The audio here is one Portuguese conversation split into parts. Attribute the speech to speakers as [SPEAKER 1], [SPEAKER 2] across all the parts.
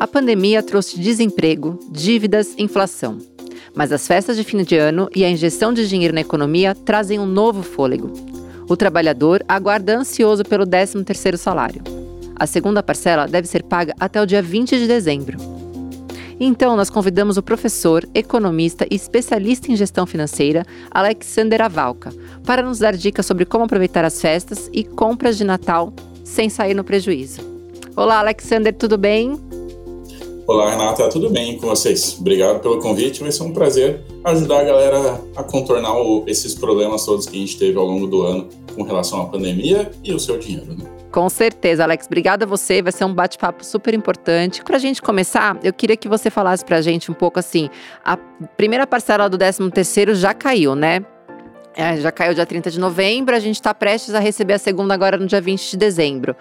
[SPEAKER 1] A pandemia trouxe desemprego, dívidas, inflação. Mas as festas de fim de ano e a injeção de dinheiro na economia trazem um novo fôlego. O trabalhador aguarda ansioso pelo 13º salário. A segunda parcela deve ser paga até o dia 20 de dezembro. Então, nós convidamos o professor, economista e especialista em gestão financeira, Alexander Avalka, para nos dar dicas sobre como aproveitar as festas e compras de Natal sem sair no prejuízo. Olá, Alexander, tudo bem?
[SPEAKER 2] Olá, Renata, tudo bem com vocês? Obrigado pelo convite, vai ser um prazer ajudar a galera a contornar o, esses problemas todos que a gente teve ao longo do ano com relação à pandemia e o seu dinheiro, né?
[SPEAKER 1] Com certeza, Alex. Obrigada a você. Vai ser um bate-papo super importante. Para a gente começar, eu queria que você falasse para a gente um pouco assim: a primeira parcela do 13 terceiro já caiu, né? É, já caiu dia 30 de novembro, a gente está prestes a receber a segunda agora no dia 20 de dezembro.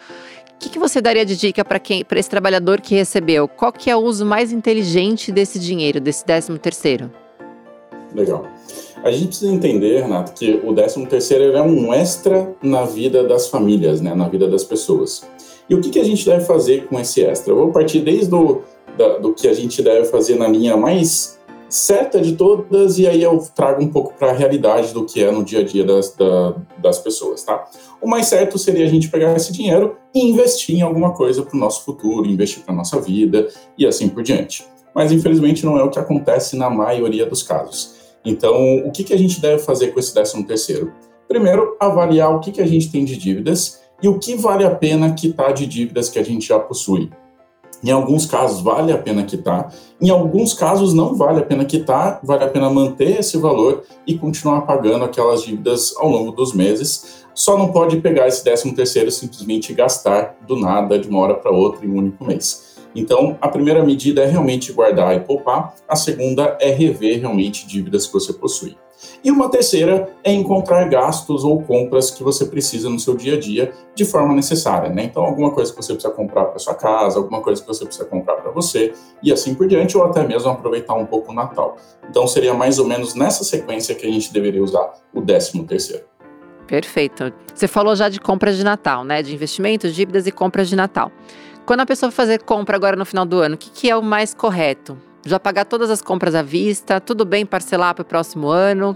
[SPEAKER 1] O que, que você daria de dica para quem, para esse trabalhador que recebeu? Qual que é o uso mais inteligente desse dinheiro, desse 13 terceiro?
[SPEAKER 2] Legal. A gente precisa entender, Renato, que o 13 terceiro é um extra na vida das famílias, né, na vida das pessoas. E o que, que a gente deve fazer com esse extra? Eu vou partir desde do, da, do que a gente deve fazer na linha mais certa de todas, e aí eu trago um pouco para a realidade do que é no dia a dia das, da, das pessoas, tá? O mais certo seria a gente pegar esse dinheiro e investir em alguma coisa para o nosso futuro, investir para a nossa vida e assim por diante. Mas infelizmente não é o que acontece na maioria dos casos. Então, o que, que a gente deve fazer com esse décimo terceiro? Primeiro, avaliar o que, que a gente tem de dívidas e o que vale a pena quitar de dívidas que a gente já possui. Em alguns casos vale a pena quitar, em alguns casos não vale a pena quitar, vale a pena manter esse valor e continuar pagando aquelas dívidas ao longo dos meses. Só não pode pegar esse 13 terceiro simplesmente gastar do nada de uma hora para outra em um único mês. Então, a primeira medida é realmente guardar e poupar, a segunda é rever realmente dívidas que você possui. E uma terceira é encontrar gastos ou compras que você precisa no seu dia a dia de forma necessária, né? Então, alguma coisa que você precisa comprar para sua casa, alguma coisa que você precisa comprar para você e assim por diante, ou até mesmo aproveitar um pouco o Natal. Então, seria mais ou menos nessa sequência que a gente deveria usar o décimo terceiro.
[SPEAKER 1] Perfeito. Você falou já de compras de Natal, né? De investimentos, dívidas e compras de Natal. Quando a pessoa fazer compra agora no final do ano, o que, que é o mais correto? Já pagar todas as compras à vista? Tudo bem parcelar para o próximo ano?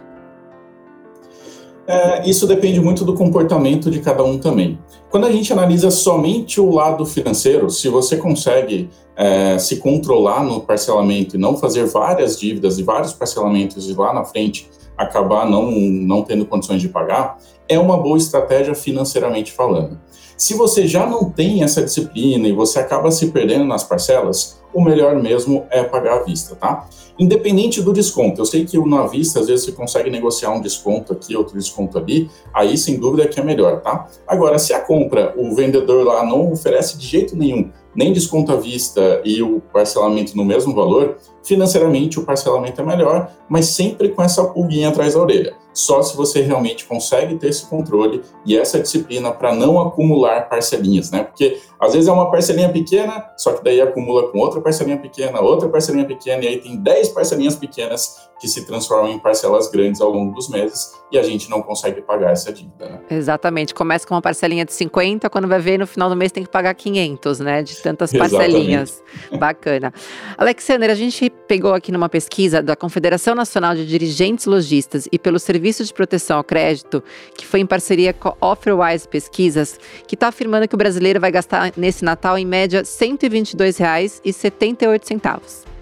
[SPEAKER 2] É, isso depende muito do comportamento de cada um também. Quando a gente analisa somente o lado financeiro, se você consegue é, se controlar no parcelamento e não fazer várias dívidas e vários parcelamentos lá na frente acabar não, não tendo condições de pagar, é uma boa estratégia financeiramente falando. Se você já não tem essa disciplina e você acaba se perdendo nas parcelas, o melhor mesmo é pagar à vista, tá? Independente do desconto, eu sei que na vista às vezes você consegue negociar um desconto aqui, outro desconto ali, aí sem dúvida que é melhor, tá? Agora, se a compra, o vendedor lá não oferece de jeito nenhum nem desconto à vista e o parcelamento no mesmo valor, financeiramente o parcelamento é melhor, mas sempre com essa pulguinha atrás da orelha. Só se você realmente consegue ter esse controle e essa disciplina para não acumular parcelinhas, né? Porque às vezes é uma parcelinha pequena, só que daí acumula com outra parcelinha pequena, outra parcelinha pequena, e aí tem 10 parcelinhas pequenas que se transformam em parcelas grandes ao longo dos meses e a gente não consegue pagar essa dívida. Né?
[SPEAKER 1] Exatamente. Começa com uma parcelinha de 50, quando vai ver no final do mês tem que pagar 500, né? De tantas parcelinhas. Exatamente. Bacana. Alexander, a gente pegou aqui numa pesquisa da Confederação Nacional de Dirigentes Logistas e pelo Serviço de Proteção ao Crédito, que foi em parceria com a Offerwise Pesquisas, que está afirmando que o brasileiro vai gastar nesse Natal em média R$ 122,78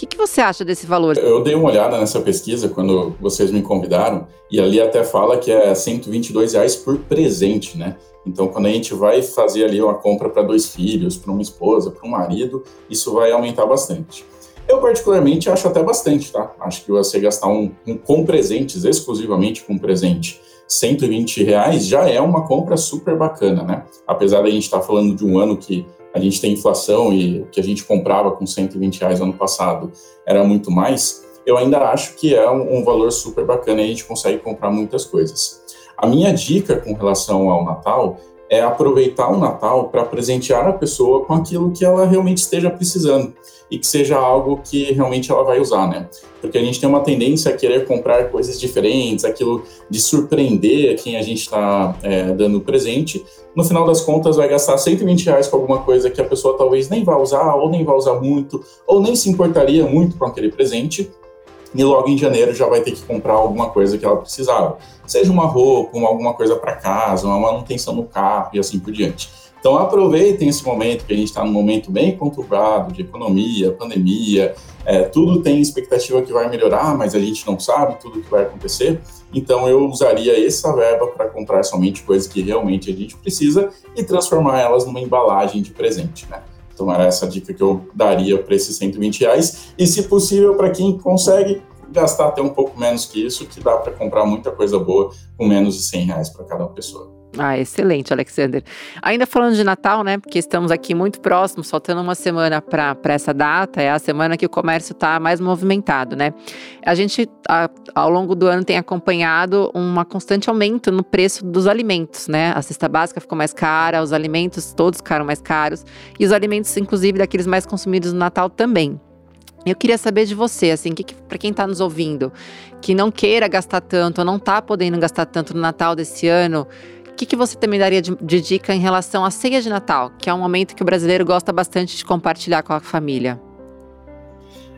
[SPEAKER 1] que, que você acha desse valor?
[SPEAKER 2] Eu dei uma olhada nessa pesquisa quando vocês me convidaram e ali até fala que é 122 reais por presente, né? Então, quando a gente vai fazer ali uma compra para dois filhos, para uma esposa, para um marido, isso vai aumentar bastante. Eu, particularmente, acho até bastante, tá? Acho que você gastar um, um com presentes, exclusivamente com presente, 120 reais já é uma compra super bacana, né? Apesar da gente estar tá falando de um ano que a gente tem inflação e o que a gente comprava com 120 reais ano passado era muito mais, eu ainda acho que é um, um valor super bacana e a gente consegue comprar muitas coisas. A minha dica com relação ao Natal é aproveitar o Natal para presentear a pessoa com aquilo que ela realmente esteja precisando e que seja algo que realmente ela vai usar, né? Porque a gente tem uma tendência a querer comprar coisas diferentes, aquilo de surpreender quem a gente está é, dando presente. No final das contas, vai gastar 120 reais com alguma coisa que a pessoa talvez nem vá usar, ou nem vá usar muito, ou nem se importaria muito com aquele presente e logo em janeiro já vai ter que comprar alguma coisa que ela precisava. Seja uma roupa, uma, alguma coisa para casa, uma manutenção no carro e assim por diante. Então aproveitem esse momento que a gente está num momento bem conturbado de economia, pandemia, é, tudo tem expectativa que vai melhorar, mas a gente não sabe tudo que vai acontecer. Então eu usaria essa verba para comprar somente coisas que realmente a gente precisa e transformar elas numa embalagem de presente, né? Então era essa dica que eu daria para esses 120 reais. E se possível, para quem consegue gastar até um pouco menos que isso, que dá para comprar muita coisa boa com menos de 100 reais para cada pessoa.
[SPEAKER 1] Ah, excelente, Alexander. Ainda falando de Natal, né? Porque estamos aqui muito próximos, faltando uma semana para essa data, é a semana que o comércio está mais movimentado, né? A gente, a, ao longo do ano, tem acompanhado um constante aumento no preço dos alimentos, né? A cesta básica ficou mais cara, os alimentos todos ficaram mais caros, e os alimentos, inclusive, daqueles mais consumidos no Natal também. Eu queria saber de você, assim, que, que para quem está nos ouvindo, que não queira gastar tanto, ou não está podendo gastar tanto no Natal desse ano, que, que você também daria de, de dica em relação à ceia de Natal, que é um momento que o brasileiro gosta bastante de compartilhar com a família?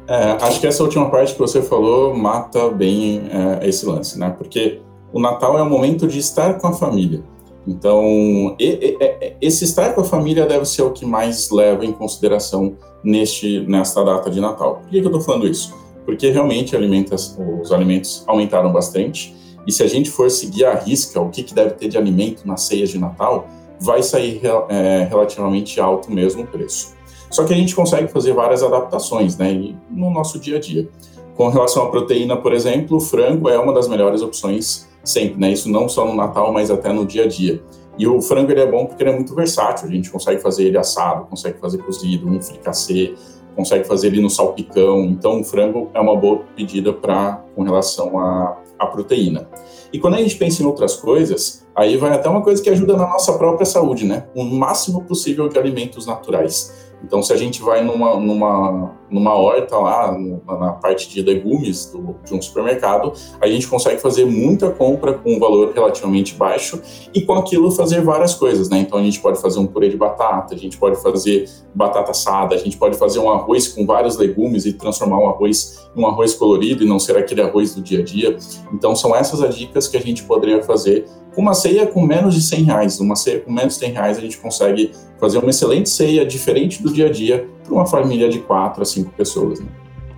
[SPEAKER 2] É, acho que essa última parte que você falou mata bem é, esse lance, né? Porque o Natal é o momento de estar com a família. Então, e, e, esse estar com a família deve ser o que mais leva em consideração neste, nesta data de Natal. Por que, que eu estou falando isso? Porque realmente os alimentos aumentaram bastante e se a gente for seguir a risca o que, que deve ter de alimento nas ceias de Natal, vai sair é, relativamente alto mesmo o preço. Só que a gente consegue fazer várias adaptações né, no nosso dia a dia. Com relação à proteína, por exemplo, o frango é uma das melhores opções sempre, né? Isso não só no Natal, mas até no dia a dia. E o frango ele é bom porque ele é muito versátil. A gente consegue fazer ele assado, consegue fazer cozido, um fricassê, consegue fazer ele no salpicão. Então, o frango é uma boa pedida para com relação a a proteína. E quando a gente pensa em outras coisas, aí vai até uma coisa que ajuda na nossa própria saúde, né? O máximo possível de alimentos naturais. Então, se a gente vai numa, numa, numa horta lá, na parte de legumes do, de um supermercado, a gente consegue fazer muita compra com um valor relativamente baixo e com aquilo fazer várias coisas, né? Então, a gente pode fazer um purê de batata, a gente pode fazer batata assada, a gente pode fazer um arroz com vários legumes e transformar um arroz em um arroz colorido e não ser aquele arroz do dia a dia. Então, são essas as dicas que a gente poderia fazer com uma ceia com menos de 100 reais. Uma ceia com menos de 100 reais a gente consegue fazer uma excelente ceia, diferente do dia a dia, para uma família de quatro a cinco pessoas. Né?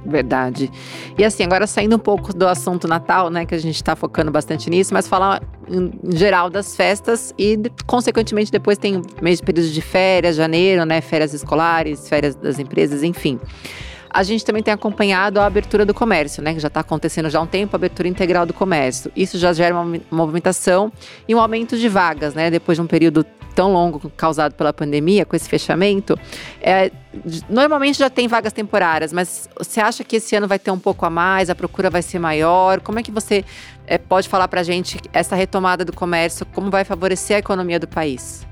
[SPEAKER 1] Verdade. E assim, agora saindo um pouco do assunto Natal, né, que a gente está focando bastante nisso, mas falar em geral das festas e, consequentemente, depois tem mês de período de férias, janeiro, né, férias escolares, férias das empresas, enfim a gente também tem acompanhado a abertura do comércio, né? Que já está acontecendo já há um tempo, a abertura integral do comércio. Isso já gera uma movimentação e um aumento de vagas, né? Depois de um período tão longo causado pela pandemia, com esse fechamento, é, normalmente já tem vagas temporárias, mas você acha que esse ano vai ter um pouco a mais, a procura vai ser maior? Como é que você é, pode falar para a gente essa retomada do comércio, como vai favorecer a economia do país?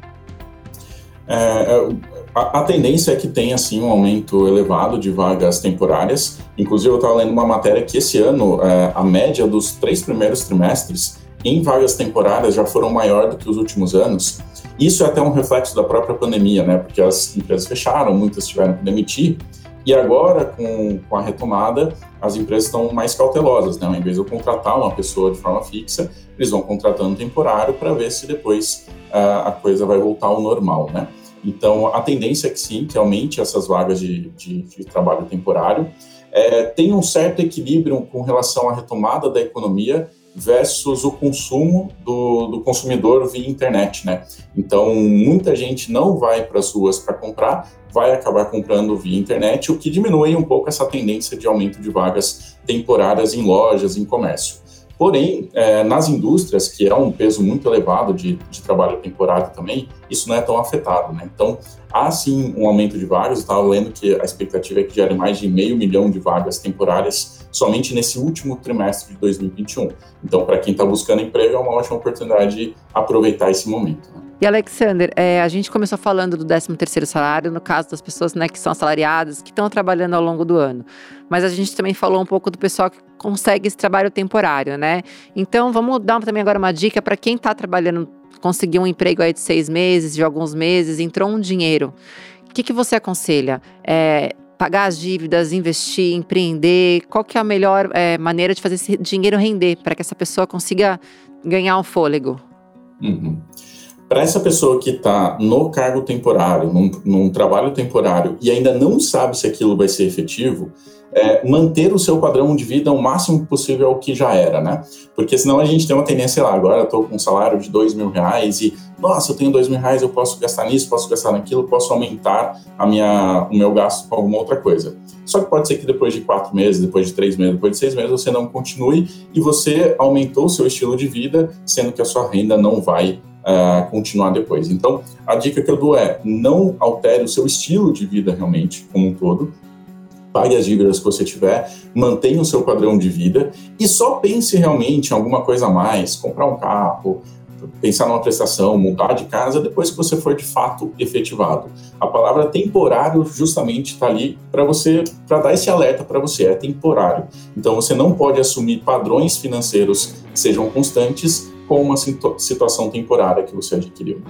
[SPEAKER 2] É, é a, a, tendência é que tenha, assim, um aumento elevado de vagas temporárias. Inclusive, eu estava lendo uma matéria que esse ano, é, a média dos três primeiros trimestres em vagas temporárias já foram maior do que os últimos anos. Isso é até um reflexo da própria pandemia, né? Porque as empresas fecharam, muitas tiveram que demitir. E agora, com, com a retomada, as empresas estão mais cautelosas, né? Ao invés de eu contratar uma pessoa de forma fixa, eles vão contratando temporário para ver se depois uh, a coisa vai voltar ao normal, né? Então, a tendência é que sim, que aumente essas vagas de, de, de trabalho temporário. É, tem um certo equilíbrio com relação à retomada da economia versus o consumo do, do consumidor via internet, né? Então, muita gente não vai para as ruas para comprar, vai acabar comprando via internet, o que diminui um pouco essa tendência de aumento de vagas temporárias em lojas, em comércio. Porém, é, nas indústrias, que é um peso muito elevado de, de, trabalho temporário também, isso não é tão afetado, né? Então, há sim um aumento de vagas, eu estava lendo que a expectativa é que gere mais de meio milhão de vagas temporárias somente nesse último trimestre de 2021. Então, para quem está buscando emprego, é uma ótima oportunidade de aproveitar esse momento. Né?
[SPEAKER 1] E Alexander, é, a gente começou falando do 13 terceiro salário, no caso das pessoas né, que são assalariadas, que estão trabalhando ao longo do ano. Mas a gente também falou um pouco do pessoal que consegue esse trabalho temporário, né? Então vamos dar também agora uma dica para quem está trabalhando, conseguiu um emprego aí de seis meses, de alguns meses, entrou um dinheiro. O que, que você aconselha? É, pagar as dívidas, investir, empreender? Qual que é a melhor é, maneira de fazer esse dinheiro render para que essa pessoa consiga ganhar um fôlego?
[SPEAKER 2] Uhum. Para essa pessoa que está no cargo temporário, num, num, trabalho temporário e ainda não sabe se aquilo vai ser efetivo, é, manter o seu padrão de vida o máximo possível ao que já era, né? Porque senão a gente tem uma tendência, sei lá, agora eu estou com um salário de dois mil reais e, nossa, eu tenho dois mil reais, eu posso gastar nisso, posso gastar naquilo, posso aumentar a minha, o meu gasto com alguma outra coisa. Só que pode ser que depois de quatro meses, depois de três meses, depois de seis meses, você não continue e você aumentou o seu estilo de vida, sendo que a sua renda não vai uh, continuar depois. Então, a dica que eu dou é não altere o seu estilo de vida realmente, como um todo. Pague as dívidas que você tiver, mantenha o seu padrão de vida e só pense realmente em alguma coisa a mais, comprar um carro, pensar numa prestação, mudar de casa depois que você for de fato efetivado. A palavra temporário justamente está ali para você, para dar esse alerta para você, é temporário. Então você não pode assumir padrões financeiros que sejam constantes com uma situação temporária que você adquiriu.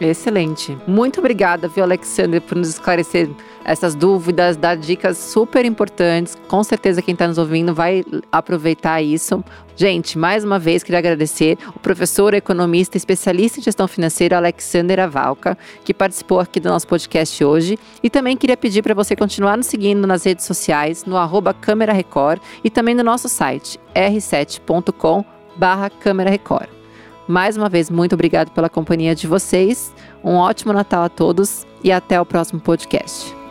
[SPEAKER 1] Excelente. Muito obrigada, viu, Alexandre, por nos esclarecer essas dúvidas, dar dicas super importantes. Com certeza quem está nos ouvindo vai aproveitar isso. Gente, mais uma vez queria agradecer o professor, economista, especialista em gestão financeira Alexander Avalca, que participou aqui do nosso podcast hoje. E também queria pedir para você continuar nos seguindo nas redes sociais, no arroba Câmera Record e também no nosso site r7.com barra Câmera Record. Mais uma vez, muito obrigado pela companhia de vocês. Um ótimo Natal a todos e até o próximo podcast.